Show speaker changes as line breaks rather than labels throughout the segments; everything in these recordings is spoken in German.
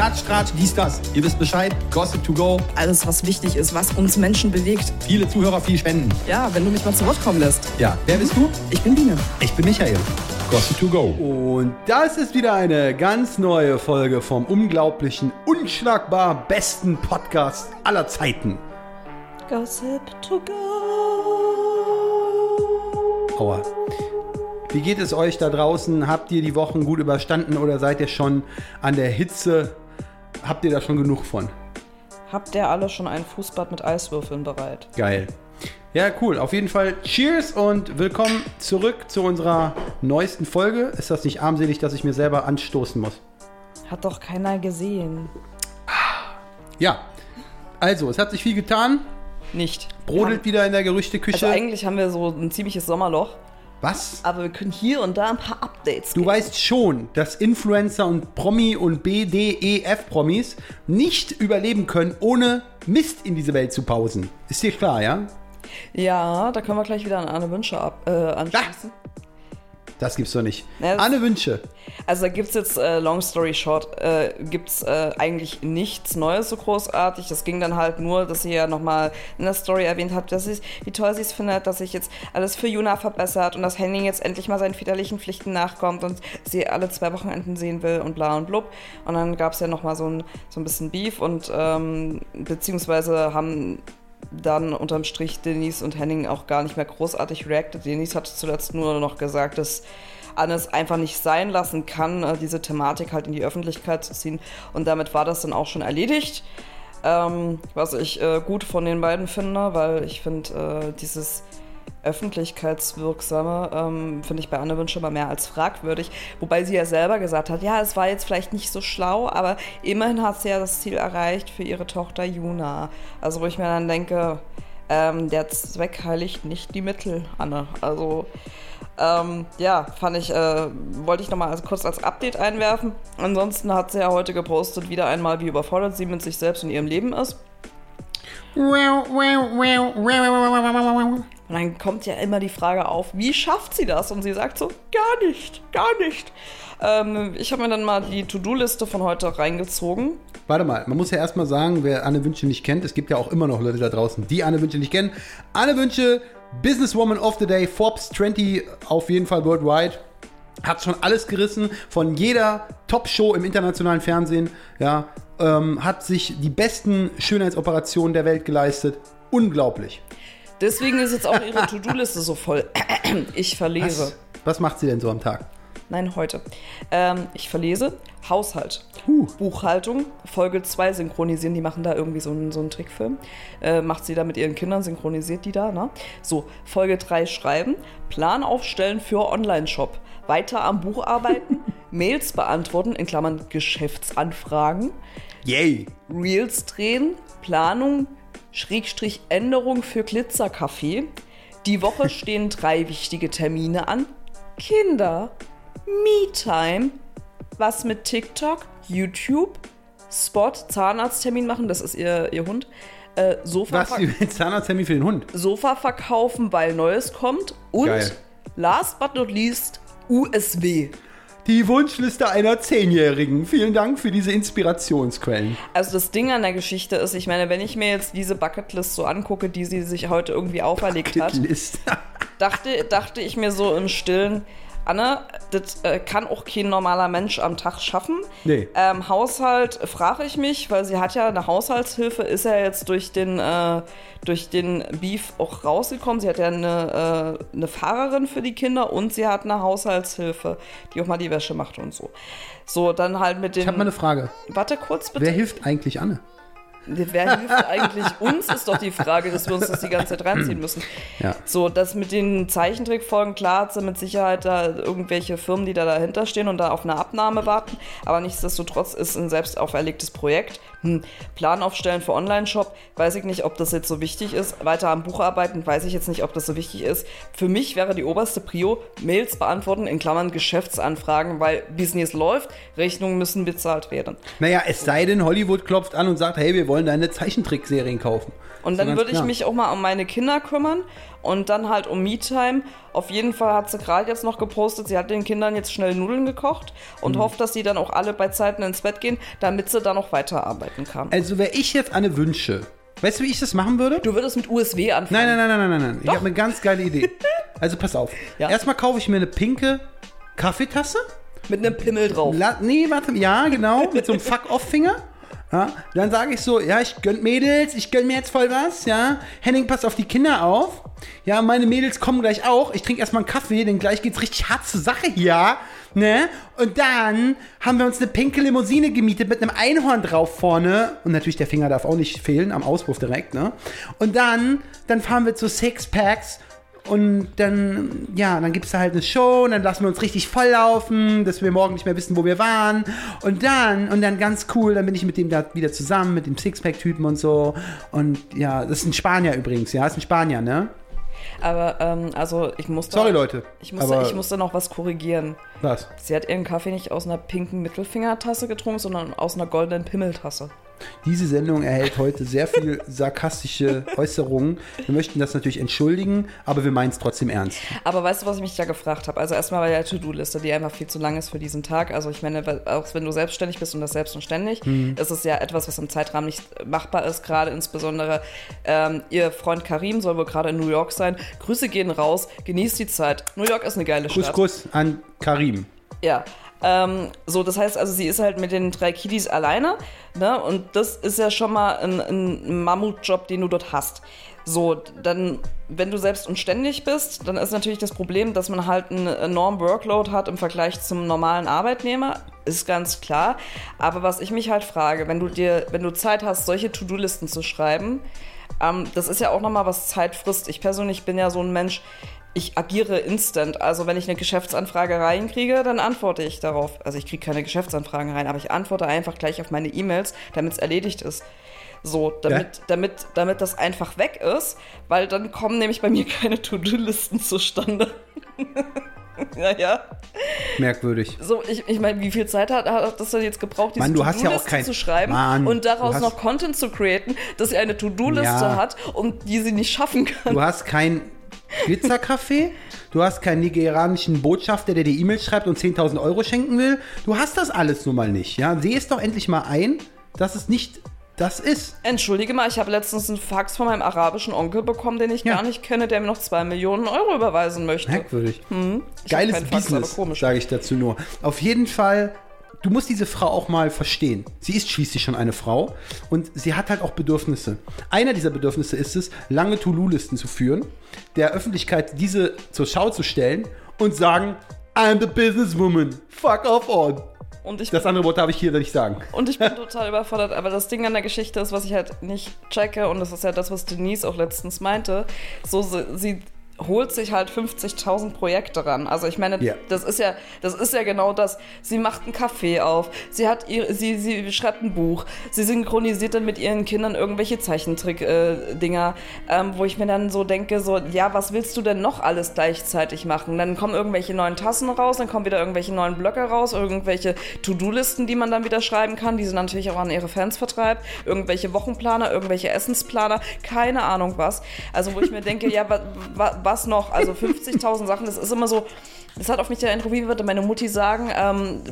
Klatsch, Tratsch, dies, das. Ihr wisst Bescheid. Gossip to go.
Alles, was wichtig ist, was uns Menschen bewegt.
Viele Zuhörer, viel Spenden.
Ja, wenn du mich mal zu Wort kommen lässt.
Ja, wer bist du?
Ich bin Biene.
Ich bin Michael. Gossip to go.
Und das ist wieder eine ganz neue Folge vom unglaublichen, unschlagbar besten Podcast aller Zeiten.
Gossip to go.
Aua. Wie geht es euch da draußen? Habt ihr die Wochen gut überstanden oder seid ihr schon an der Hitze? Habt ihr da schon genug von?
Habt ihr alle schon ein Fußbad mit Eiswürfeln bereit?
Geil. Ja, cool. Auf jeden Fall Cheers und willkommen zurück zu unserer neuesten Folge. Ist das nicht armselig, dass ich mir selber anstoßen muss?
Hat doch keiner gesehen.
Ja. Also, es hat sich viel getan.
Nicht.
Brodelt wieder in der Gerüchteküche.
Also eigentlich haben wir so ein ziemliches Sommerloch,
Was?
aber wir können hier und da ein paar Updates
Du weißt schon, dass Influencer und Promi und BDEF-Promis nicht überleben können, ohne Mist in diese Welt zu pausen. Ist dir klar, ja?
Ja, da können wir gleich wieder an Arne Wünsche ab, äh, anschließen.
Das gibt's doch nicht.
Ja,
Anne Wünsche.
Also da gibt es jetzt, äh, long story short, äh, gibt es äh, eigentlich nichts Neues so großartig. Das ging dann halt nur, dass sie ja nochmal in der Story erwähnt hat, dass sie, wie toll sie es findet, dass sich jetzt alles für Juna verbessert und dass Henning jetzt endlich mal seinen väterlichen Pflichten nachkommt und sie alle zwei Wochenenden sehen will und bla und blub. Und dann gab es ja nochmal so ein, so ein bisschen Beef und ähm, beziehungsweise haben dann unterm Strich Denise und Henning auch gar nicht mehr großartig reacted. Denise hat zuletzt nur noch gesagt, dass Anne es einfach nicht sein lassen kann, äh, diese Thematik halt in die Öffentlichkeit zu ziehen. Und damit war das dann auch schon erledigt. Ähm, was ich äh, gut von den beiden finde, weil ich finde, äh, dieses Öffentlichkeitswirksame ähm, finde ich bei Anne Wünsche immer mehr als fragwürdig. Wobei sie ja selber gesagt hat, ja, es war jetzt vielleicht nicht so schlau, aber immerhin hat sie ja das Ziel erreicht für ihre Tochter Juna. Also wo ich mir dann denke, ähm, der Zweck heiligt nicht die Mittel, Anne. Also ähm, ja, fand ich, äh, wollte ich nochmal also kurz als Update einwerfen. Ansonsten hat sie ja heute gepostet, wieder einmal, wie überfordert sie mit sich selbst und ihrem Leben ist. Und dann kommt ja immer die Frage auf, wie schafft sie das? Und sie sagt so, gar nicht, gar nicht. Ähm, ich habe mir dann mal die To-Do-Liste von heute reingezogen.
Warte mal, man muss ja erstmal sagen, wer Anne Wünsche nicht kennt, es gibt ja auch immer noch Leute da draußen, die Anne Wünsche nicht kennen. Anne Wünsche, Businesswoman of the Day, Forbes 20 auf jeden Fall worldwide. Hat schon alles gerissen von jeder Top-Show im internationalen Fernsehen. Ja, ähm, hat sich die besten Schönheitsoperationen der Welt geleistet. Unglaublich.
Deswegen ist jetzt auch ihre To-Do-Liste so voll. Ich verlese.
Was, was macht sie denn so am Tag?
Nein, heute. Ähm, ich verlese Haushalt.
Huh.
Buchhaltung, Folge 2 synchronisieren, die machen da irgendwie so einen, so einen Trickfilm. Äh, macht sie da mit ihren Kindern, synchronisiert die da, ne? So, Folge 3 schreiben, Plan aufstellen für Online-Shop, weiter am Buch arbeiten, Mails beantworten, in Klammern Geschäftsanfragen,
Yay.
Reels drehen, Planung, Schrägstrich Änderung für Glitzerkaffee. Die Woche stehen drei wichtige Termine an. Kinder, Me-Time, was mit TikTok, YouTube, Spot, Zahnarzttermin machen, das ist ihr, ihr Hund. Äh, Sofa,
Was, Zahnarzttermin für den Hund?
Sofa verkaufen, weil Neues kommt. Und
Geil.
last but not least, USW.
Die Wunschliste einer Zehnjährigen. Vielen Dank für diese Inspirationsquellen.
Also das Ding an der Geschichte ist, ich meine, wenn ich mir jetzt diese Bucketlist so angucke, die sie sich heute irgendwie auferlegt hat,
List.
dachte, dachte ich mir so im Stillen, Anne, das äh, kann auch kein normaler Mensch am Tag schaffen.
Nee.
Ähm, Haushalt frage ich mich, weil sie hat ja eine Haushaltshilfe, ist ja jetzt durch den, äh, durch den Beef auch rausgekommen. Sie hat ja eine, äh, eine Fahrerin für die Kinder und sie hat eine Haushaltshilfe, die auch mal die Wäsche macht und so. So, dann halt mit den.
Ich habe mal eine Frage.
Warte kurz bitte.
Wer hilft eigentlich Anne?
Wer hilft eigentlich uns, ist doch die Frage, dass wir uns das die ganze Zeit reinziehen müssen.
Ja.
So, das mit den Zeichentrickfolgen, klar sie mit Sicherheit da irgendwelche Firmen, die da dahinter stehen und da auf eine Abnahme warten. Aber nichtsdestotrotz ist ein selbst auferlegtes Projekt. Hm, Plan aufstellen für Online-Shop, weiß ich nicht, ob das jetzt so wichtig ist. Weiter am Buch arbeiten, weiß ich jetzt nicht, ob das so wichtig ist. Für mich wäre die oberste Prio Mails beantworten, in Klammern Geschäftsanfragen, weil Business läuft, Rechnungen müssen bezahlt werden.
Naja, es sei denn, Hollywood klopft an und sagt, hey, wir wollen deine Zeichentrickserien kaufen.
Und dann würde ich
klar.
mich auch mal um meine Kinder kümmern und dann halt um Me-Time. Auf jeden Fall hat sie gerade jetzt noch gepostet, sie hat den Kindern jetzt schnell Nudeln gekocht und
Mhm.
hofft, dass sie dann auch alle bei Zeiten ins Bett gehen, damit sie dann noch weiterarbeiten kann.
Also, wäre ich jetzt Anne Wünsche, weißt du, wie ich das machen würde?
Du würdest mit USW anfangen.
Nein, nein, nein, nein, nein, nein. Ich
Doch.
habe eine ganz geile Idee. Also, pass auf.
Ja.
Erstmal kaufe ich mir eine pinke Kaffeetasse.
Mit einem Pimmel drauf.
La nee, warte, ja, genau, mit so einem Fuck-Off-Finger. Ja, dann sage ich so, ja, ich gönn Mädels, ich gönn mir jetzt voll was, ja. Henning, pass auf die Kinder auf. Ja, meine Mädels kommen gleich auch. Ich trinke erstmal einen Kaffee, denn gleich geht's richtig hart zur Sache hier, ne? Und dann haben wir uns eine pinke Limousine gemietet mit einem Einhorn drauf vorne. Und natürlich der Finger darf auch nicht fehlen, am Auspuff direkt, ne? Und dann, dann fahren wir zu Sixpacks und dann, ja, dann gibt es da halt eine Show und dann lassen wir uns richtig volllaufen, dass wir morgen nicht mehr wissen, wo wir waren. Und dann, und dann ganz cool, dann bin ich mit dem da wieder zusammen, mit dem Sixpack-Typen und so. Und ja, das ist ein Spanier übrigens, ja, ist ein Spanier, ne?
Aber, ähm, also, ich musste.
Sorry, Leute.
Ich musste, ich musste noch was korrigieren.
was?
Sie hat ihren Kaffee nicht aus einer pinken Mittelfingertasse getrunken, sondern aus einer goldenen Pimmeltasse.
Diese Sendung erhält heute sehr viel sarkastische Äußerungen. Wir möchten das natürlich entschuldigen, aber wir meinen es trotzdem ernst.
Aber weißt du, was ich mich da gefragt habe? Also erstmal bei der To-Do-Liste, die einfach viel zu lang ist für diesen Tag. Also ich meine, auch wenn du selbstständig bist und das selbst und ständig,
Mhm.
ist es ja etwas, was im Zeitrahmen nicht machbar ist. Gerade insbesondere ähm, ihr Freund Karim soll wohl gerade in New York sein. Grüße gehen raus, genießt die Zeit. New York ist eine geile
Kuss,
Stadt.
Kuss an Karim.
Ja. Ähm, so, das heißt also, sie ist halt mit den drei Kiddies alleine, ne? Und das ist ja schon mal ein, ein Mammutjob, den du dort hast. So, dann, wenn du selbst und ständig bist, dann ist natürlich das Problem, dass man halt einen enormen Workload hat im Vergleich zum normalen Arbeitnehmer. Ist ganz klar. Aber was ich mich halt frage, wenn du dir, wenn du Zeit hast, solche To-Do-Listen zu schreiben, ähm, das ist ja auch nochmal was Zeit. Ich persönlich bin ja so ein Mensch, ich agiere instant. Also wenn ich eine Geschäftsanfrage reinkriege, dann antworte ich darauf. Also ich kriege keine Geschäftsanfragen rein, aber ich antworte einfach gleich auf meine E-Mails, damit es erledigt ist. So, damit, damit, damit das einfach weg ist, weil dann kommen nämlich bei mir keine To-Do-Listen zustande. naja.
Merkwürdig.
So, ich, ich meine, wie viel Zeit hat, hat das denn jetzt gebraucht, diese
ja
To-Do-Liste
kein-
zu schreiben
Mann,
und daraus
hast-
noch Content zu createn, dass sie eine To-Do-Liste
Ja.
hat und die sie nicht schaffen kann.
Du hast kein Glitzerkaffee, du hast keinen nigerianischen Botschafter, der dir E-Mails schreibt und 10.000 Euro schenken will. Du hast das alles nun mal nicht. Ja? Seh es doch endlich mal ein, dass es nicht das ist.
Entschuldige mal, ich habe letztens einen Fax von meinem arabischen Onkel bekommen, den ich
Ja.
gar nicht kenne, der mir noch zwei Millionen Euro überweisen möchte.
Merkwürdig.
Hab
Geiles
Fax,
Business,
komisch.
sage ich dazu nur. Auf jeden Fall, du musst diese Frau auch mal verstehen. Sie ist schließlich schon eine Frau und sie hat halt auch Bedürfnisse. Einer dieser Bedürfnisse ist es, lange To-Do-Listen zu führen, der Öffentlichkeit diese zur Schau zu stellen und sagen, I'm the businesswoman. Fuck off on.
Und ich,
Das andere Wort darf ich hier nicht sagen.
und ich bin total überfordert. Aber das Ding an der Geschichte ist, was ich halt nicht checke, und das ist ja das, was Denise auch letztens meinte, so sie, sie holt sich halt 50.000 Projekte ran. Also ich meine,
Ja.
das ist ja, das ist ja genau das. Sie macht einen Kaffee auf, sie hat ihr, sie, sie schreibt ein Buch, sie synchronisiert dann mit ihren Kindern irgendwelche Zeichentrick-Dinger, ähm, wo ich mir dann so denke, so, ja, was willst du denn noch alles gleichzeitig machen? Dann kommen irgendwelche neuen Tassen raus, dann kommen wieder irgendwelche neuen Blöcke raus, irgendwelche To-Do-Listen, die man dann wieder schreiben kann, die sie natürlich auch an ihre Fans vertreibt, irgendwelche Wochenplaner, irgendwelche Essensplaner, keine Ahnung was. Also wo ich mir denke, ja, wa, wa, was noch? Also 50.000 Sachen, das ist immer so, das hat auf mich der Eindruck, wie würde meine Mutti sagen, ähm,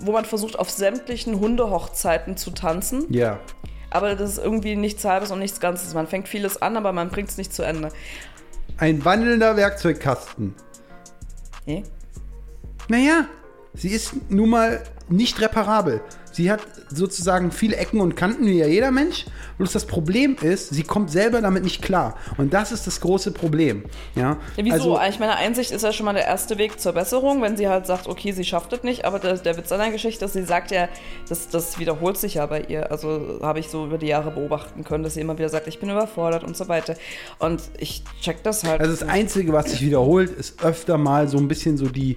wo man versucht, auf sämtlichen Hundehochzeiten zu tanzen.
Ja.
Aber das ist irgendwie nichts Halbes und nichts Ganzes. Man fängt vieles an, aber man bringt es nicht zu Ende.
Ein wandelnder Werkzeugkasten.
Nee?
Naja, sie ist nun mal nicht reparabel. Sie hat sozusagen viele Ecken und Kanten, wie ja jeder Mensch. Bloß das Problem ist, sie kommt selber damit nicht klar. Und das ist das große Problem. Ja,
Ja, wieso?
Also,
ich meine, Einsicht ist ja schon mal der erste Weg zur Besserung, wenn sie halt sagt, okay, sie schafft es nicht, aber der, der Witz an der Geschichte ist, sie sagt ja, das, das wiederholt sich ja bei ihr. Also habe ich so über die Jahre beobachten können, dass sie immer wieder sagt, ich bin überfordert und so weiter. Und ich check das halt.
also das Einzige, was sich wiederholt, ist öfter mal so ein bisschen so die,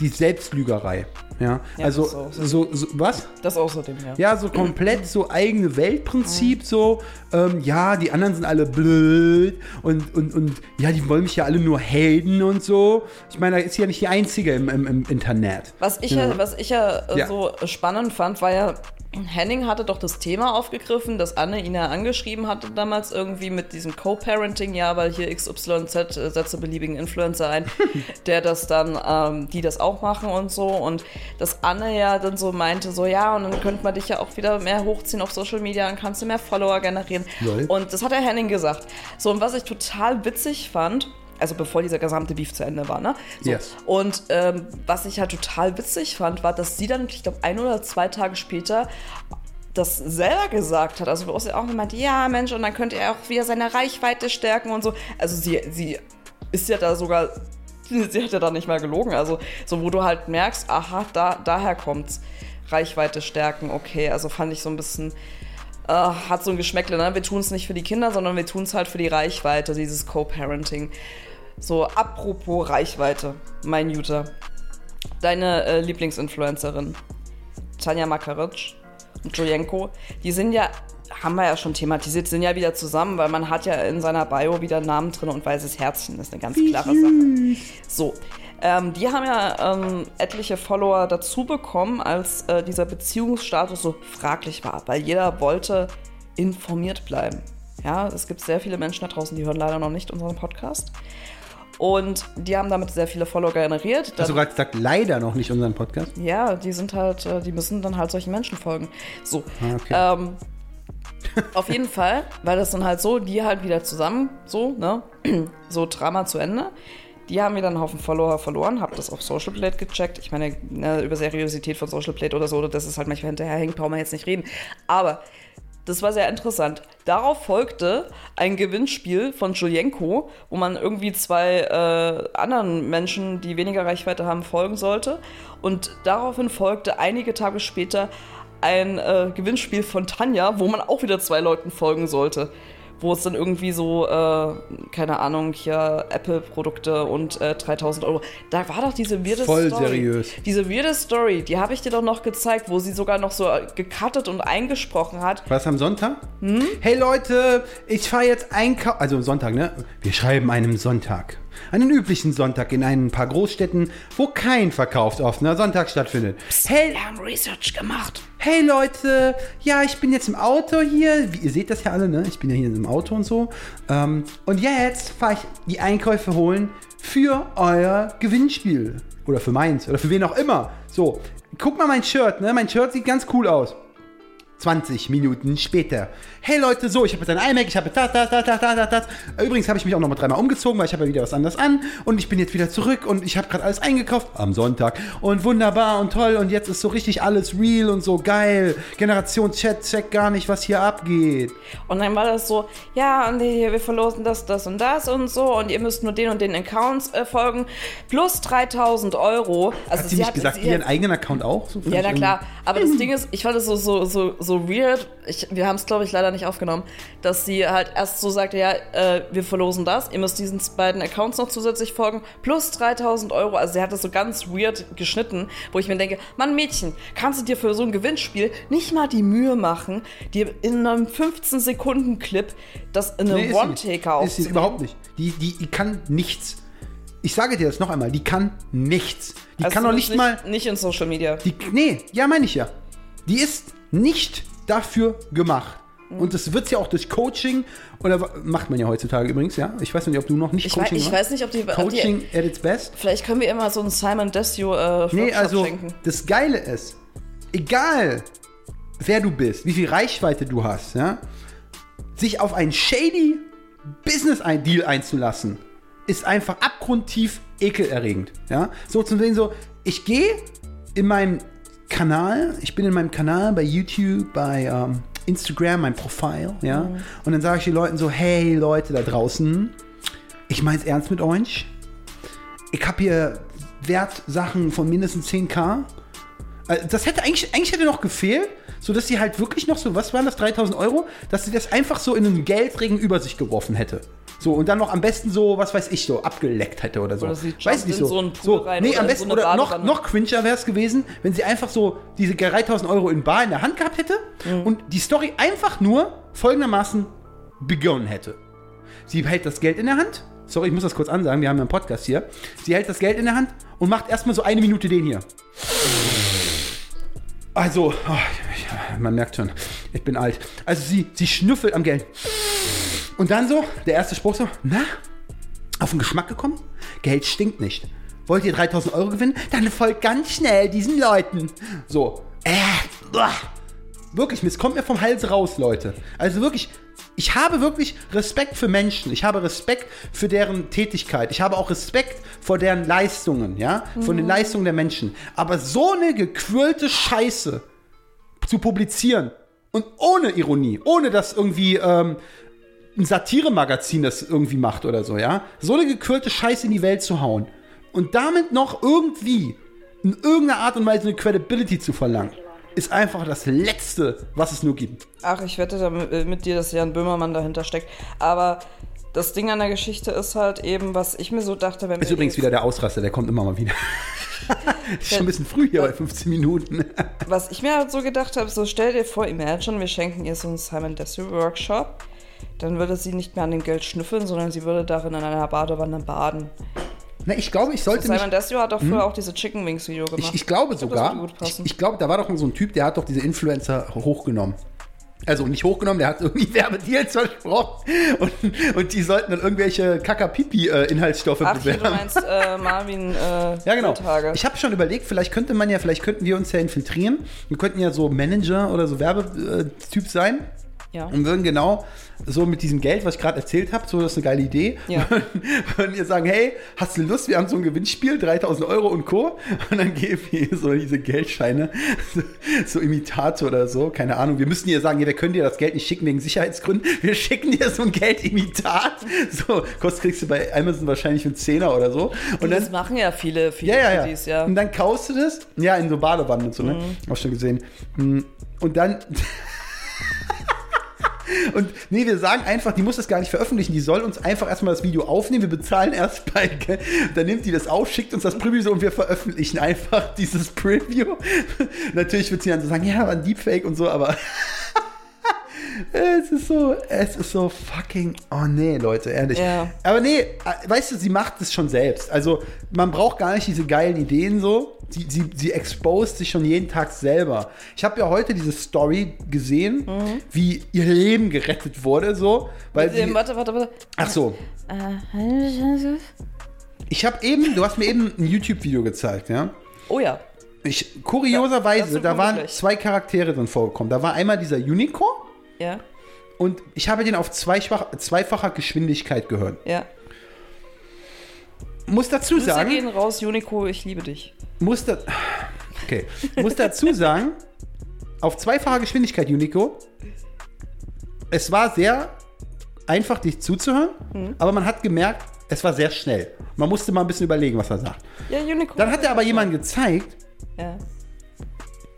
die Selbstlügerei. Ja,
Ja,
also
so.
so, so, was?
Das außerdem, ja.
Ja, so komplett so eigene Weltprinzip, so, ähm, ja, die anderen sind alle blöd und, und, und ja, die wollen mich ja alle nur Helden und so. Ich meine, da ist ja nicht die Einzige im, im, im Internet.
Was ich ja, was ich ja, äh,
Ja.
so spannend fand, war ja, Henning hatte doch das Thema aufgegriffen, dass Anne ihn ja angeschrieben hatte damals irgendwie mit diesem Co-Parenting, ja, weil hier XYZ äh, setze beliebigen Influencer ein, der das dann, ähm, die das auch machen und so. Und dass Anne ja dann so meinte, so ja, und dann könnte man dich ja auch wieder mehr hochziehen auf Social Media, dann kannst du mehr Follower generieren.
Lol.
Und das hat der Henning gesagt. So, und was ich total witzig fand, also bevor dieser gesamte Beef zu Ende war, ne? So.
Yes.
Und ähm, was ich halt total witzig fand, war, dass sie dann, ich glaube, ein oder zwei Tage später das selber gesagt hat. Also wo sie auch gemeint, ja Mensch, und dann könnte er auch wieder seine Reichweite stärken und so. Also sie, sie ist ja da sogar, sie hat ja da nicht mal gelogen. Also so, wo du halt merkst, aha, da, daher kommt's. Reichweite stärken, okay. Also fand ich so ein bisschen, äh, hat so ein Geschmäckle, ne? Wir tun es nicht für die Kinder, sondern wir tun es halt für die Reichweite, dieses Co-Parenting. So, apropos Reichweite, mein Jutta. Deine äh, Lieblingsinfluencerin, Tanja Makaric und Jojenko, die sind ja, haben wir ja schon thematisiert, sind ja wieder zusammen, weil man hat ja in seiner Bio wieder einen Namen drin und weißes Herzchen. Das ist eine ganz klare Sache. So. Ähm, die haben ja ähm, etliche Follower dazu bekommen, als äh, dieser Beziehungsstatus so fraglich war, weil jeder wollte informiert bleiben. Ja, es gibt sehr viele Menschen da draußen, die hören leider noch nicht unseren Podcast. Und die haben damit sehr viele Follower generiert.
Hast du gerade gesagt, leider noch nicht unseren Podcast?
Ja, die sind halt, äh, die müssen dann halt solchen Menschen folgen. So.
Ah, okay.
Ähm, auf jeden Fall, weil das dann halt so, die halt wieder zusammen, so, ne? So Drama zu Ende. Die haben wieder einen Haufen Follower verloren, hab das auf Social Plate gecheckt. Ich meine, ne, über Seriosität von Social Plate oder so, das ist halt manchmal hinterherhängt, brauchen wir jetzt nicht reden. Aber das war sehr interessant. Darauf folgte ein Gewinnspiel von Julienko, wo man irgendwie zwei äh, anderen Menschen, die weniger Reichweite haben, folgen sollte. Und daraufhin folgte einige Tage später ein äh, Gewinnspiel von Tanja, wo man auch wieder zwei Leuten folgen sollte. Wo es dann irgendwie so, äh, keine Ahnung, hier Apple-Produkte und äh, 3000 Euro. Da war doch diese weirde
Voll
Story.
seriös.
Diese weirde Story, die habe ich dir doch noch gezeigt, wo sie sogar noch so gecuttet und eingesprochen hat.
Was am Sonntag?
Hm?
Hey Leute, ich fahre jetzt einkaufen. Also Sonntag, ne? Wir schreiben einen Sonntag. Einen üblichen Sonntag in ein paar Großstädten, wo kein verkaufsoffener Sonntag stattfindet. Hey,
Wir haben Research gemacht.
hey Leute, ja, ich bin jetzt im Auto hier. Wie, ihr seht das ja alle, ne? Ich bin ja hier im Auto und so. Ähm, und jetzt fahre ich die Einkäufe holen für euer Gewinnspiel. Oder für meins. Oder für wen auch immer. So, guck mal mein Shirt, ne? Mein Shirt sieht ganz cool aus. 20 Minuten später. Hey Leute, so, ich habe jetzt ein iMac, ich habe das, das, das, das, das, das. Übrigens habe ich mich auch noch mal dreimal umgezogen, weil ich habe ja wieder was anderes an. Und ich bin jetzt wieder zurück und ich habe gerade alles eingekauft am Sonntag. Und wunderbar und toll. Und jetzt ist so richtig alles real und so geil. Generation Chat checkt gar nicht, was hier abgeht.
Und dann war das so, ja, und wir verlosen das, das und das und so und ihr müsst nur den und den Accounts äh, folgen. Plus 3000 Euro. Also
Hat sie nicht gesagt,
sie
ihren
hat-
eigenen Account auch? So
Ja, na klar. Aber das Ding ist, ich fand es so, so, so, so weird. Ich, wir haben es, glaube ich, leider nicht aufgenommen, dass sie halt erst so sagte, ja, äh, wir verlosen das. Ihr müsst diesen beiden Accounts noch zusätzlich folgen. Plus 3000 Euro. Also sie hat das so ganz weird geschnitten, wo ich mir denke, Mann, Mädchen, kannst du dir für so ein Gewinnspiel nicht mal die Mühe machen, dir in einem 15-Sekunden-Clip das in
Nee,
einem
sie
One-Taker
nicht. Ist sie
aufzunehmen?
überhaupt nicht. Die, die, die kann nichts. Ich sage dir das noch einmal, die kann nichts. Die
Also
kann noch
zumindest
nicht mal.
Nicht in Social Media.
Die, nee, ja, meine ich ja. Die ist nicht dafür gemacht. Und das wird ja auch durch Coaching, oder macht man ja heutzutage übrigens, ja. Ich weiß nicht, ob du noch nicht
Ich, weiß,
Coaching
ich
machst.
weiß nicht, ob die, ob die
Coaching at its best.
Vielleicht können wir immer so einen Simon Desue äh,
Nee, also
schenken.
das Geile ist, egal wer du bist, wie viel Reichweite du hast, ja, sich auf einen shady Business-Deal einzulassen, ist einfach abgrundtief ekelerregend. Ja? So zum Sehen so, ich gehe in meinem Kanal, ich bin in meinem Kanal bei YouTube, bei ähm, Instagram, mein Profil, ja, und dann sage ich den Leuten so, hey Leute da draußen, ich mein's ernst mit euch, ich habe hier Wertsachen von mindestens 10k. Äh, Das hätte eigentlich, eigentlich hätte noch gefehlt, so dass sie halt wirklich noch so, was waren das, 3000 Euro, dass sie das einfach so in einen Geldregen über sich geworfen hätte. So, und dann noch am besten so, was weiß ich, so abgeleckt hätte oder so.
Oder sie
weiß nicht
in so einen Pool rein
nee, am besten,
so
oder noch, noch cringer wäre es gewesen, wenn sie einfach so diese 3000 Euro in Bar in der Hand gehabt hätte
Mhm.
und die Story einfach nur folgendermaßen begonnen hätte. Sie hält das Geld in der Hand. Sorry, ich muss das kurz ansagen, wir haben ja einen Podcast hier. Sie hält das Geld in der Hand und macht erstmal so eine Minute den hier. Also, oh, man merkt schon, ich bin alt. Also sie, sie schnüffelt am Geld. Und dann so, der erste Spruch so, na, auf den Geschmack gekommen? Geld stinkt nicht. Wollt ihr 3000 Euro gewinnen? Dann folgt ganz schnell diesen Leuten. So, äh, uah. Wirklich, es kommt mir vom Hals raus, Leute. Also wirklich, ich habe wirklich Respekt für Menschen. Ich habe Respekt für deren Tätigkeit. Ich habe auch Respekt vor deren Leistungen, ja? Von den Leistungen der Menschen. Aber so eine gequirlte Scheiße zu publizieren und ohne Ironie, ohne dass irgendwie ähm, ein Satiremagazin das irgendwie macht oder so, ja? So eine gequirlte Scheiße in die Welt zu hauen und damit noch irgendwie in irgendeiner Art und Weise eine Credibility zu verlangen, ist einfach das Letzte, was es nur gibt.
Ach, ich wette da mit, äh, mit dir, dass Jan Böhmermann dahinter steckt. Aber das Ding an der Geschichte ist halt eben, was ich mir so dachte, wenn
Ist übrigens wieder der Ausraster, der kommt immer mal wieder. ist schon ein bisschen früh hier bei 15 Minuten.
Was ich mir halt so gedacht habe, so stell dir vor, imagine, wir schenken ihr so einen Simon Desue Workshop. Dann würde sie nicht mehr an dem Geld schnüffeln, sondern sie würde darin in einer Badewanne baden.
Na, ich glaube, ich sollte mich
Simon Desue hat doch früher auch diese Chicken Wings Video gemacht.
Ich, ich glaube
glaub, das
sogar, ich, ich glaube, da war doch so ein Typ, der hat doch diese Influencer hochgenommen. Also nicht hochgenommen, der hat irgendwie Werbedeals versprochen und, und die sollten dann irgendwelche Kakapipi-Inhaltsstoffe
Ach, hier, du
bewerben.
meinst äh, Marvin äh,
Ja, genau.
Tage.
Ich habe schon überlegt, vielleicht könnte man ja, vielleicht könnten wir uns ja infiltrieren. Wir könnten ja so Manager oder so Werbetyp sein
Ja.
und würden genau so mit diesem Geld, was ich gerade erzählt habe, so das ist eine geile Idee.
Ja.
Würden ihr sagen, hey, hast du Lust, wir haben so ein Gewinnspiel, 3000 Euro und Co. Und dann geben wir so diese Geldscheine, so, so Imitator oder so, keine Ahnung. Wir müssen ihr sagen, ja, wir können dir das Geld nicht schicken wegen Sicherheitsgründen. Wir schicken dir so ein Geldimitat. So, kostet kriegst du bei Amazon wahrscheinlich einen Zehner oder so. Und
das
dann
machen ja viele, viele
ja, ja, ja.
Kiddies, ja.
Und dann kaufst du das, ja, in so Badewannen und so, ne?
Mhm.
Auch schon gesehen. Mm, Und dann. Und nee, wir sagen einfach, die muss das gar nicht veröffentlichen, die soll uns einfach erstmal das Video aufnehmen, wir bezahlen erst bei, dann nimmt die das auf, schickt uns das Preview so und wir veröffentlichen einfach dieses Preview. Natürlich wird sie dann so sagen, ja, war ein Deepfake und so, aber es ist so, es ist so fucking, oh nee, Leute, ehrlich.
Ja.
Aber nee, weißt du, sie macht es schon selbst. Also man braucht gar nicht diese geilen Ideen so. Sie, sie, sie exposed sich schon jeden Tag selber. Ich habe ja heute diese Story gesehen, wie ihr Leben gerettet wurde, so. Weil
Mhm.
Sie,
warte, warte, warte.
ach so,
Äh,
ich habe eben, du hast mir eben ein YouTube-Video gezeigt, ja.
Oh ja.
Ich, kurioserweise, da waren zwei Charaktere drin vorgekommen. Da war einmal dieser Unicorn
Ja,
und ich habe den auf zweifach, zweifacher Geschwindigkeit gehört.
ja.
Muss dazu
Grüße
sagen,
gehen raus, Unico, ich liebe dich.
muss, da, okay. muss dazu sagen, auf zweifacher Geschwindigkeit, Unico, es war sehr einfach, dich zuzuhören,
Mhm.
aber man hat gemerkt, es war sehr schnell. Man musste mal ein bisschen überlegen, was er sagt.
Ja, Unico.
Dann hat er aber jemanden gezeigt,
Ja.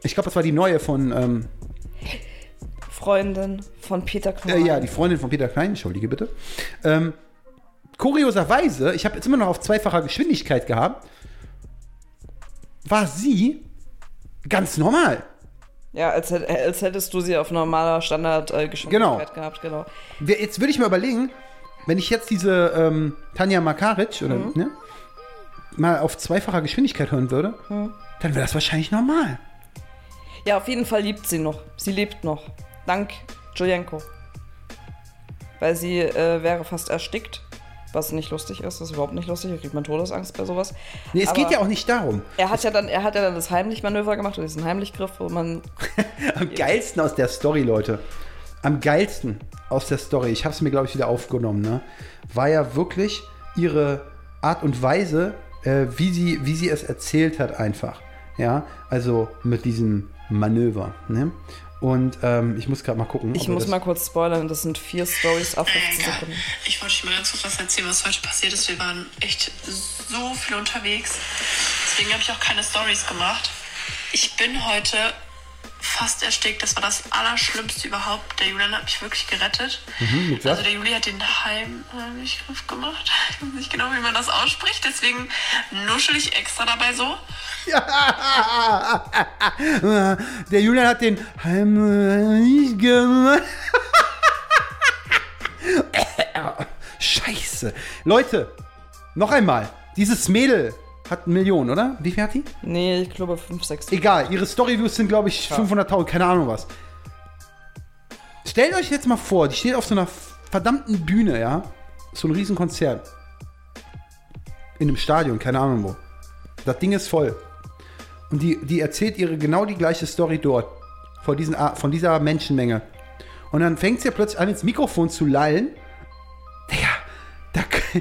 ich glaube, das war die neue von, ähm,
Freundin von Peter
äh,
Knoll.
ja, die Freundin von Peter Klein, entschuldige bitte. Ähm, kurioserweise, ich habe jetzt immer noch auf zweifacher Geschwindigkeit gehabt, war sie ganz normal.
Ja, als, als hättest du sie auf normaler Standardgeschwindigkeit
Genau.
gehabt, genau.
Jetzt würde ich mal überlegen, wenn ich jetzt diese ähm, Tanja Makaric oder ne, mal auf zweifacher Geschwindigkeit hören würde, dann wäre das wahrscheinlich normal.
Ja, auf jeden Fall liebt sie noch. Sie lebt noch. Dank Julienko. Weil sie äh, wäre fast erstickt. Was nicht lustig ist, das ist überhaupt nicht lustig. Da kriegt man Todesangst bei sowas.
Nee, es
Aber
geht ja auch nicht darum.
Er hat ja dann, er hat ja dann das Heimlich-Manöver gemacht, oder diesen Heimlichgriff, wo man.
Am geilsten aus der Story, Leute. Am geilsten aus der Story, ich habe es mir, glaube ich, wieder aufgenommen, ne, war ja wirklich ihre Art und Weise, äh, wie, sie, wie sie es erzählt hat, einfach. Ja, also mit diesem Manöver. Ne? Und ähm, ich muss gerade mal gucken.
Ich muss mal kurz spoilern, das sind vier Stories auf 15
Egal.
Sekunden.
Ich wollte euch mal ganz kurz was erzählen, was heute passiert ist. Wir waren echt so viel unterwegs. Deswegen habe ich auch keine Stories gemacht. Ich bin heute fast erstickt. Das war das Allerschlimmste überhaupt. Der Julian hat mich wirklich gerettet.
Mhm,
also der Juli hat den Heimdurchgriff gemacht. Ich weiß nicht genau, wie man das ausspricht. Deswegen nuschel ich extra dabei so.
Der Julian hat den heimlich gemacht. Scheiße. Leute, noch einmal. Dieses Mädel hat Millionen, oder? Wie viel hat die?
Nee, ich glaube 5, 6.
Egal, ihre Storyviews sind, glaube ich, 500.000, keine Ahnung was. Stellt euch jetzt mal vor, die steht auf so einer verdammten Bühne, ja? So ein Riesenkonzert. In einem Stadion, keine Ahnung wo. Das Ding ist voll. Und die, die erzählt ihre genau die gleiche Story dort. Vor diesen, von dieser Menschenmenge. Und dann fängt sie ja plötzlich an, ins Mikrofon zu lallen. Digga, da,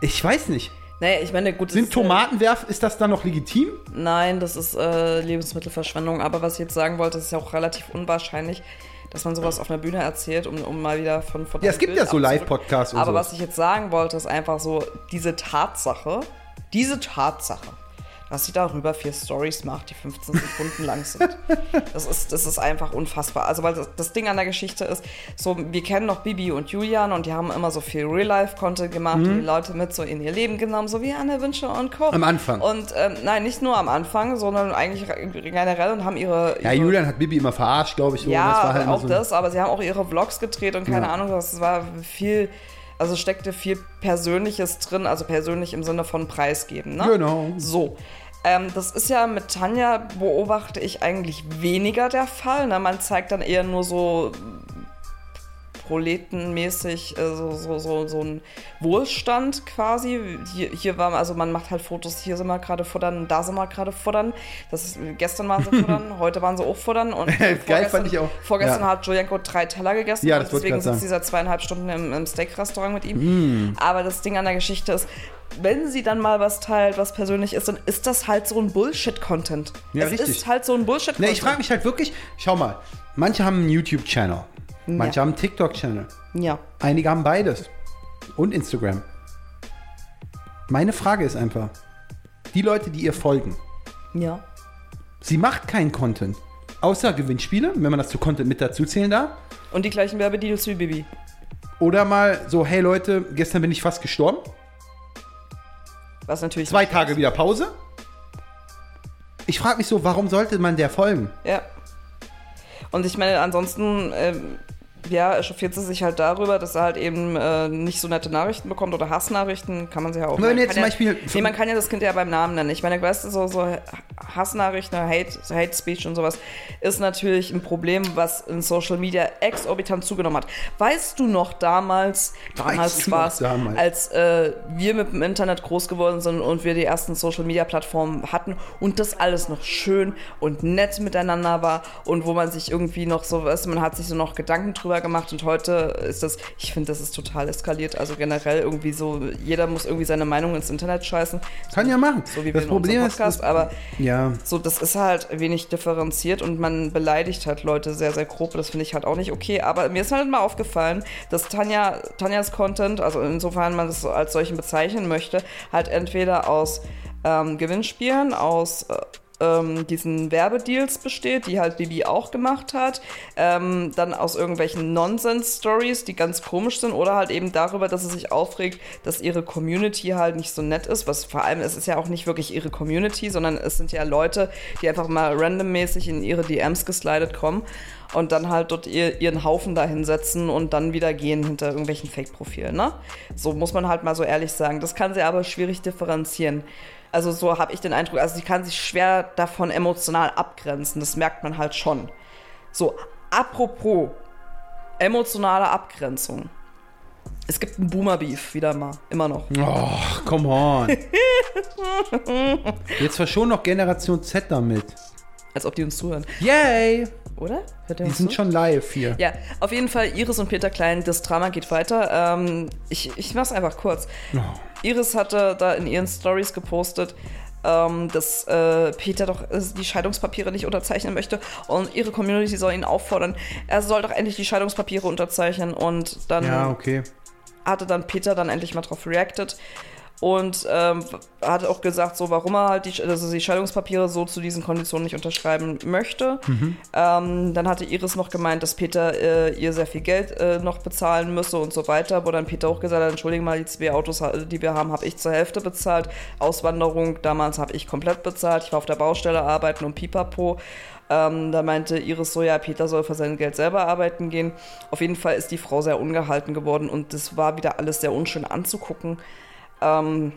ich weiß nicht.
Naja, ich meine, gut.
Sind
ist, äh,
Tomaten werfen, ist das dann noch legitim?
Nein, das ist äh, Lebensmittelverschwendung. Aber was ich jetzt sagen wollte, ist ja auch relativ unwahrscheinlich, dass man sowas auf einer Bühne erzählt, um, um mal wieder von, von
Ja, es gibt
Bild
ja so. Live-Podcasts und
Aber
so.
was ich jetzt sagen wollte, ist einfach so, diese Tatsache, diese Tatsache, dass sie darüber vier Stories macht, die 15 Sekunden lang sind. Das ist, das ist einfach unfassbar. Also, weil das, das Ding an der Geschichte ist, so, wir kennen noch Bibi und Julian und die haben immer so viel Real-Life-Content gemacht, die Leute mit so in ihr Leben genommen, so wie Anne Wünsche und Co.
Mhm. Am Anfang.
Und ähm, nein, nicht nur am Anfang, sondern eigentlich generell und haben ihre.
Ja,
ihre
Julian hat Bibi immer verarscht, glaube ich.
Ja,
das war halt
auch
so
das, aber sie haben auch ihre Vlogs gedreht und keine
Ja.
Ahnung, das war viel, also steckte viel Persönliches drin, also persönlich im Sinne von Preisgeben, ne?
Genau.
So. Ähm, das ist ja mit Tanja, beobachte ich eigentlich weniger der Fall. Ne? Man zeigt dann eher nur so proletenmäßig äh, so, so, so, so ein Wohlstand quasi. Hier, hier war, also man macht halt Fotos, hier sind wir gerade futtern, da sind wir gerade futtern. Das ist, gestern waren sie futtern, heute waren sie auch futtern. Und
Geil
vorgestern-
fand ich auch.
Vorgestern
Ja.
hat Julienko drei Teller gegessen.
Ja, das
deswegen sitzt sie seit zweieinhalb Stunden im, im Steak-Restaurant mit ihm.
Mm.
Aber das Ding an der Geschichte ist, wenn sie dann mal was teilt, was persönlich ist, dann ist das halt so ein Bullshit-Content.
Ja,
es
richtig.
ist halt so ein Bullshit-Content.
Ne, ich frage mich halt wirklich, schau mal, manche haben einen YouTube-Channel, manche
Ja.
haben einen TikTok-Channel,
Ja.
einige haben beides und Instagram. Meine Frage ist einfach, die Leute, die ihr folgen,
Ja.
sie macht keinen Content, außer Gewinnspiele, wenn man das zu Content mit dazu zählen darf,
Und die gleichen Werbedeals wie Bibi.
oder mal so, hey Leute, gestern bin ich fast gestorben,
Was natürlich.
zwei Tage wieder Pause. Ich frage mich so, warum sollte man der folgen?
Ja. Und ich meine, ansonsten, ähm, ja, echauffiert sie sich halt darüber, dass er halt eben äh, nicht so nette Nachrichten bekommt oder Hassnachrichten, kann man sie ja auch.
Wenn
man
jetzt
kann
zum
ja,
Beispiel-
Nee, man kann ja das Kind ja beim Namen nennen. Ich meine, weißt du, so, so Hassnachrichten, Hate, Hate Speech und sowas ist natürlich ein Problem, was in Social Media exorbitant zugenommen hat. Weißt du noch damals, damals war es, als äh, wir mit dem Internet groß geworden sind und wir die ersten Social Media Plattformen hatten und das alles noch schön und nett miteinander war und wo man sich irgendwie noch so, weißt du, man hat sich so noch Gedanken drüber gemacht und heute ist das, ich finde, das ist total eskaliert. Also generell irgendwie so, jeder muss irgendwie seine Meinung ins Internet scheißen.
Kann ja machen.
So wie
Das
wir
Problem
in
ist,
Podcast,
das-
aber
Ja,
so, das ist halt wenig differenziert und man beleidigt halt Leute sehr, sehr grob. Das finde ich halt auch nicht okay. Aber mir ist halt mal aufgefallen, dass Tanja, Tanjas Content, also insofern man das so als solchen bezeichnen möchte, halt entweder aus ähm, Gewinnspielen, aus äh, ähm, diesen Werbedeals besteht, die halt Bibi auch gemacht hat, ähm, dann aus irgendwelchen Nonsense-Stories, die ganz komisch sind, oder halt eben darüber, dass sie sich aufregt, dass ihre Community halt nicht so nett ist, was vor allem, es ist ja auch nicht wirklich ihre Community, sondern es sind ja Leute, die einfach mal randommäßig in ihre DMs geslidet kommen und dann halt dort ihr, ihren Haufen da hinsetzen und dann wieder gehen hinter irgendwelchen Fake-Profilen, ne? So muss man halt mal so ehrlich sagen. Das kann sie aber schwierig differenzieren. Also so habe ich den Eindruck, also sie kann sich schwer davon emotional abgrenzen. Das merkt man halt schon. So, apropos emotionale Abgrenzung. Es gibt einen Boomer-Beef, wieder mal, immer noch.
Oh, come on. Jetzt verschon noch Generation Z damit.
Als ob die uns zuhören.
Yay!
Oder?
Die sind
zu?
schon live hier.
Ja, auf jeden Fall Iris und Peter Klein, das Drama geht weiter. Ähm, ich, ich mach's einfach kurz. Iris hatte da in ihren Stories gepostet, ähm, dass äh, Peter doch äh, die Scheidungspapiere nicht unterzeichnen möchte und ihre Community soll ihn auffordern, er soll doch endlich die Scheidungspapiere unterzeichnen und dann
Ja, okay.
hatte dann Peter dann endlich mal drauf reacted und ähm, hat auch gesagt, so warum er halt die, also die Scheidungspapiere so zu diesen Konditionen nicht unterschreiben möchte. Ähm, dann hatte Iris noch gemeint, dass Peter äh, ihr sehr viel Geld äh, noch bezahlen müsse und so weiter, wo dann Peter auch gesagt hat, entschuldige mal, die zwei Autos, die wir haben, habe ich zur Hälfte bezahlt. Auswanderung damals habe ich komplett bezahlt. Ich war auf der Baustelle arbeiten und pipapo. Ähm, da meinte Iris so, ja, Peter soll für sein Geld selber arbeiten gehen. Auf jeden Fall ist die Frau sehr ungehalten geworden und das war wieder alles sehr unschön anzugucken. Ähm,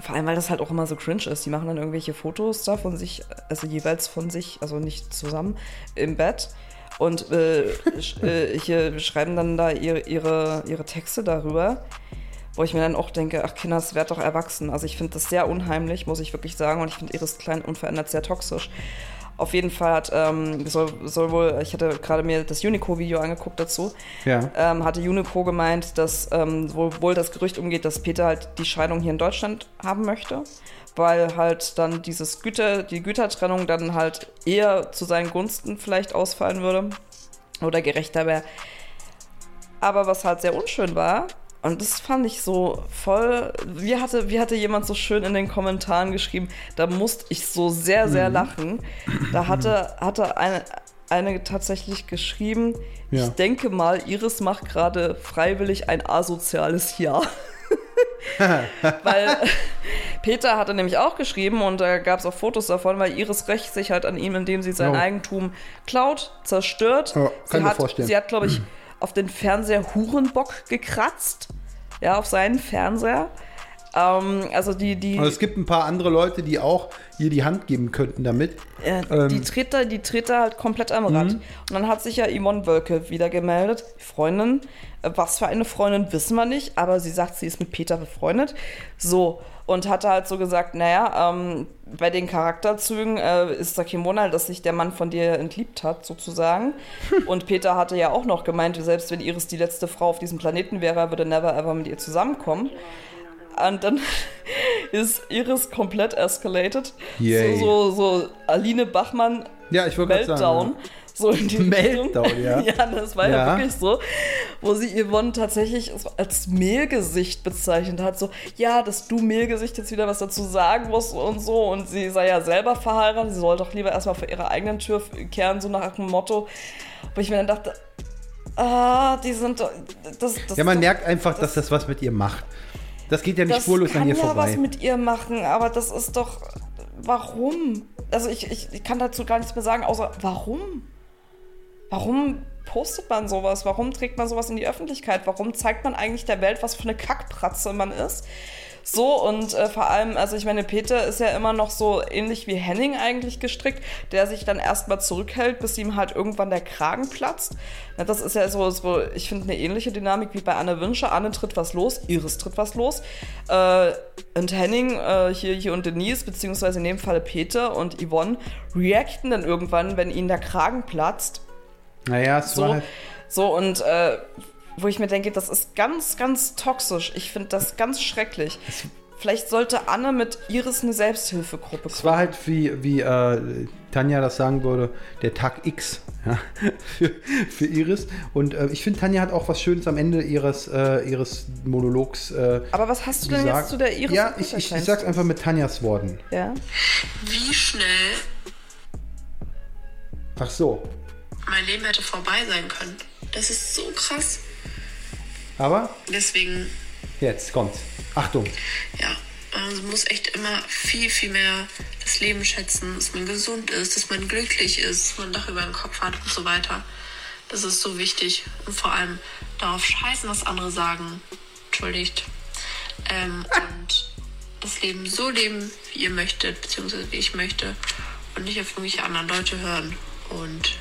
vor allem, weil das halt auch immer so cringe ist. Die machen dann irgendwelche Fotos da von sich, also jeweils von sich, also nicht zusammen, im Bett. Und äh, äh, hier schreiben dann da ihre, ihre, ihre Texte darüber, wo ich mir dann auch denke, ach Kinder, es wird doch erwachsen. Also ich finde das sehr unheimlich, muss ich wirklich sagen. Und ich finde Iris Klein unverändert sehr toxisch. Auf jeden Fall hat, ähm, soll, soll wohl, ich hatte gerade mir das Unico-Video angeguckt dazu,
Ja.
ähm, hatte Unico gemeint, dass ähm, wohl, das Gerücht umgeht, dass Peter halt die Scheidung hier in Deutschland haben möchte, weil halt dann dieses Güter, die Gütertrennung dann halt eher zu seinen Gunsten vielleicht ausfallen würde oder gerechter wäre. Aber was halt sehr unschön war, und das fand ich so voll. Wie hatte, wie hatte jemand so schön in den Kommentaren geschrieben, da musste ich so sehr, sehr lachen. Da hatte, hatte eine, eine tatsächlich geschrieben,
Ja.
ich denke mal, Iris macht gerade freiwillig ein asoziales Jahr. weil Peter hatte nämlich auch geschrieben und da gab es auch Fotos davon, weil Iris rächt sich halt an ihm, indem sie sein
Oh.
Eigentum klaut, zerstört.
Ja, kann
sie,
ich mir
hat,
vorstellen.
sie hat, glaube ich, auf den Fernseher Hurenbock gekratzt. Ja, auf seinen Fernseher. Ähm, also die, die,
Also es gibt ein paar andere Leute, die auch ihr die Hand geben könnten damit.
äh,
ähm,
die tritt da, die tritt da halt komplett am Rad. Und dann hat sich ja Yvonne Wölke wieder gemeldet. Die Freundin, äh, was für eine Freundin, wissen wir nicht, aber sie sagt, sie ist mit Peter befreundet. So, und hatte halt so gesagt, naja, ähm, bei den Charakterzügen äh, ist Wunder, dass sich der Mann von dir entliebt hat, sozusagen. und Peter hatte ja auch noch gemeint, selbst wenn Iris die letzte Frau auf diesem Planeten wäre, er würde never ever mit ihr zusammenkommen. Und dann ist Iris komplett escalated.
Yay.
So, so, so Aline Bachmann
Ja, ich
Meltdown.
sagen.
So in die
Meltdown,
Richtung.
ja.
ja, das war ja.
Ja.
wirklich so, wo sie Yvonne tatsächlich als Mehlgesicht bezeichnet hat. So, ja, dass du Mehlgesicht jetzt wieder was dazu sagen musst und so. Und sie sei ja selber verheiratet. Sie soll doch lieber erstmal vor ihrer eigenen Tür kehren, so nach dem Motto. Wo ich mir dann dachte, ah, die sind doch. Das, das
Ja, man
doch-
merkt einfach, dass das was mit ihr macht. Das geht ja nicht
das
spurlos
kann
an ihr
ja
vorbei.
was mit ihr machen, aber das ist doch. Warum? Also ich, ich, ich kann dazu gar nichts mehr sagen, außer warum? Warum postet man sowas? Warum trägt man sowas in die Öffentlichkeit? Warum zeigt man eigentlich der Welt, was für eine Kackpratze man ist? So, und äh, vor allem, also ich meine, Peter ist ja immer noch so ähnlich wie Henning eigentlich gestrickt, der sich dann erstmal zurückhält, bis ihm halt irgendwann der Kragen platzt. Na, das ist ja so, so ich finde, eine ähnliche Dynamik wie bei Anne Wünsche. Anne tritt was los, Iris tritt was los. Äh, und Henning, äh, hier, hier und Denise, beziehungsweise in dem Falle Peter und Yvonne, reacten dann irgendwann, wenn ihnen der Kragen platzt.
Naja, es war
So,
halt,
so und äh, wo ich mir denke, das ist ganz, ganz toxisch. Ich finde das ganz schrecklich. Vielleicht sollte Anne mit Iris eine Selbsthilfegruppe
es war halt wie, wie äh, Tanja das sagen würde, der Tag X ja, für, für Iris. Und äh, ich finde, Tanja hat auch was Schönes am Ende ihres, äh, ihres Monologs äh,
Aber was hast du denn
gesagt.
jetzt zu der Iris?
Ja, ich, ich, ich sag's einfach mit Tanjas Worten.
Ja.
Wie schnell
Ach so.
Mein Leben hätte vorbei sein können. Das ist so krass.
Aber
Deswegen,
jetzt kommt's. Achtung.
ja, man muss echt immer viel, viel mehr das Leben schätzen, dass man gesund ist, dass man glücklich ist, dass man Dach über den Kopf hat und so weiter. Das ist so wichtig. Und vor allem darauf scheißen, was andere sagen. Entschuldigt. Ähm, und das Leben so leben, wie ihr möchtet, beziehungsweise wie ich möchte. Und nicht auf irgendwelche anderen Leute hören. Und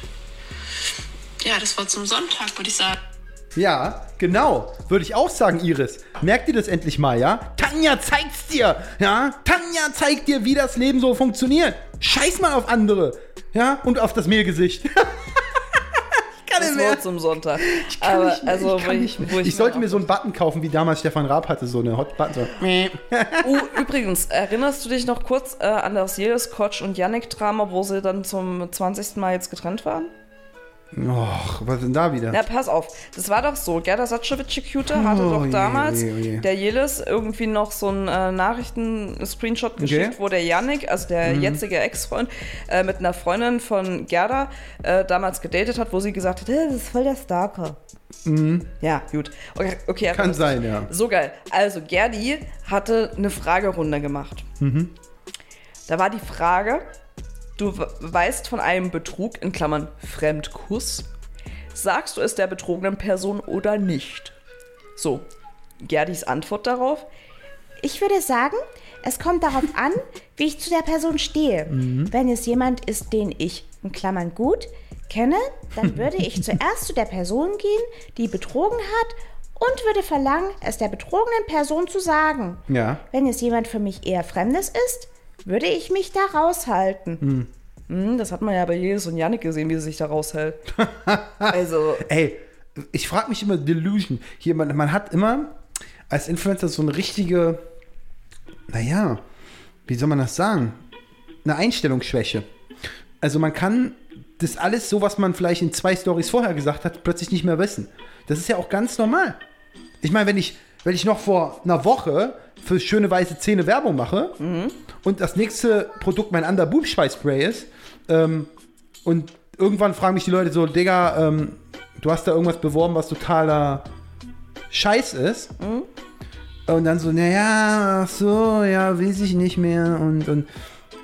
ja, das war zum Sonntag, würde ich sagen.
Ja, genau. Würde ich auch sagen, Iris. Merkt ihr das endlich mal, ja? Tanja zeigt's dir, ja? Tanja zeigt dir, wie das Leben so funktioniert. Scheiß mal auf andere, ja? Und auf das Mehlgesicht. ich kann
Das
nicht mehr.
Wort zum Sonntag.
kann
Aber
nicht mehr,
also,
ich, kann
wo
nicht mehr. ich sollte mir so einen Button kaufen, wie damals Stefan Raab hatte, so eine Hot Button. So.
Uh, übrigens, erinnerst du dich noch kurz äh, an das Jelis Kotsch und Yannick-Drama, wo sie dann zum 20. Mal jetzt getrennt waren?
Och, was denn da wieder?
Na, pass auf. Das war doch so. Gerda Satschewitsche-Cute hatte
Oh
doch
je,
damals
oh je, oh je.
der Jelis irgendwie noch so einen äh, Nachrichten-Screenshot geschickt, wo der Yannick, also der
Mhm.
jetzige Ex-Freund, äh, mit einer Freundin von Gerda äh, damals gedatet hat, wo sie gesagt hat, "Äh, das ist voll der Stalker. Ja, gut. Okay, okay
Mhm. Kann sein, ja.
So geil. Also, Gerdi hatte eine Fragerunde gemacht.
Mhm.
Da war die Frage, du we- weißt von einem Betrug, in Klammern Fremdkuss. Sagst du es der betrogenen Person oder nicht? So, Gerdis Antwort darauf.
Ich würde sagen, es kommt darauf an, wie ich zu der Person stehe. Wenn es jemand ist, den ich, in Klammern gut, kenne, dann würde ich zuerst zu der Person gehen, die betrogen hat und würde verlangen, es der betrogenen Person zu sagen.
Ja.
Wenn es jemand für mich eher Fremdes ist, würde ich mich da raushalten.
Hm, das hat man ja bei Jesus und Yannick gesehen, wie sie sich da raushält. also,
Ey, ich frage mich immer Delusion. Hier, man, man hat immer als Influencer so eine richtige, naja, wie soll man das sagen? Eine Einstellungsschwäche. Also man kann das alles, so was man vielleicht in zwei Stories vorher gesagt hat, plötzlich nicht mehr wissen. Das ist ja auch ganz normal. Ich meine, wenn ich, wenn ich noch vor einer Woche für schöne weiße Zähne Werbung mache und das nächste Produkt mein Boob Spray ist ähm, und irgendwann fragen mich die Leute so, Digga, ähm, du hast da irgendwas beworben, was totaler Scheiß ist. Und dann so, naja, ach so, ja, weiß ich nicht mehr und, und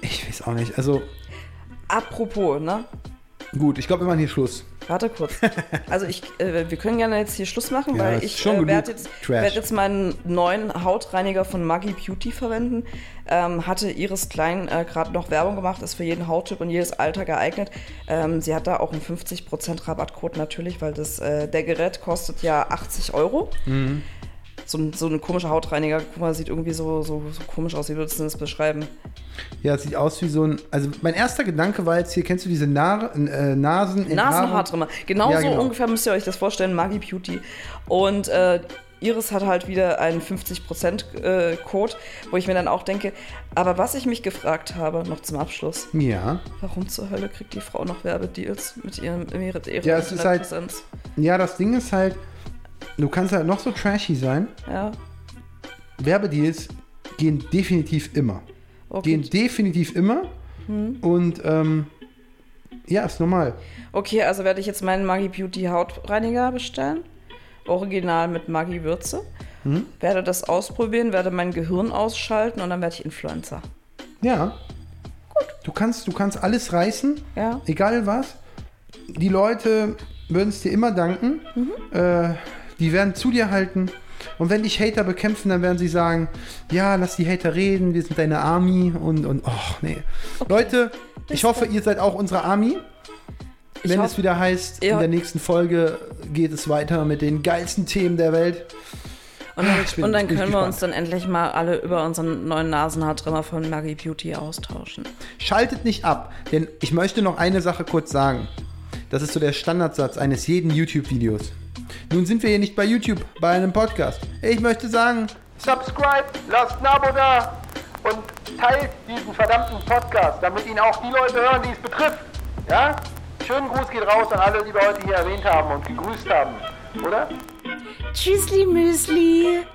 ich weiß auch nicht. Also
apropos, ne?
gut, ich glaube, wir machen hier Schluss.
Warte kurz. Also ich, äh, wir können gerne jetzt hier Schluss machen,
Ja,
weil ich äh, werde jetzt, werd jetzt meinen neuen Hautreiniger von Maggi Beauty verwenden. Ähm, hatte Iris Klein äh, gerade noch Werbung gemacht, ist für jeden Hauttyp und jedes Alter geeignet. Ähm, sie hat da auch einen 50% Rabattcode natürlich, weil das, äh, der Gerät kostet ja 80 Euro.
Mhm.
So, ein, so ein komischer Hautreiniger, guck mal, sieht irgendwie so, so, so komisch aus. Wie würdest du das beschreiben?
Ja, es sieht aus wie so ein. Also, mein erster Gedanke war jetzt hier, kennst du diese Na äh, Nasen?
Nasenhaartrimmer. Genau
Ja,
so
genau.
ungefähr müsst ihr euch das vorstellen, Maggi Beauty. Und äh, Iris hat halt wieder einen 50% äh, Code, wo ich mir dann auch denke, aber was ich mich gefragt habe, noch zum Abschluss,
Ja.
warum zur Hölle kriegt die Frau noch Werbedeals mit ihrem ihrer, ihrer
Ja, es ist halt-? Ja, das Ding ist halt, du kannst halt noch so trashy sein.
Ja,
Werbedeals gehen definitiv immer.
okay.
Gehen definitiv immer.
Hm.
Und ähm, ja, ist normal.
okay, also werde ich jetzt meinen Maggi Beauty Hautreiniger bestellen. Original mit Maggi Würze.
Hm?
Werde das ausprobieren, werde mein Gehirn ausschalten und dann werde ich Influencer.
Ja. Gut. Du kannst, du kannst alles reißen,
Ja.
egal was. Die Leute würden es dir immer danken.
Mhm.
Äh, die werden zu dir halten. Und wenn dich Hater bekämpfen, dann werden sie sagen, ja, lass die Hater reden, wir sind deine Army und, und oh, nee. Leute, ich hoffe, ihr seid auch unsere Army. Wenn es wieder heißt, in der nächsten Folge geht es weiter mit den geilsten Themen der Welt.
Und dann,
Ah, ich bin-
und dann können wir uns
gespannt.
dann endlich mal alle über unseren neuen Nasenhaartrimmer von Maggie Beauty austauschen.
Schaltet nicht ab, denn ich möchte noch eine Sache kurz sagen. Das ist so der Standardsatz eines jeden YouTube-Videos. Nun sind wir hier nicht bei YouTube, bei einem Podcast. Ich möchte sagen,
Subscribe, lasst ein Abo da und teilt diesen verdammten Podcast, damit ihn auch die Leute hören, die es betrifft. Ja? Schönen Gruß geht raus an alle, die wir heute hier erwähnt haben und gegrüßt haben. Oder?
Tschüssli Müsli.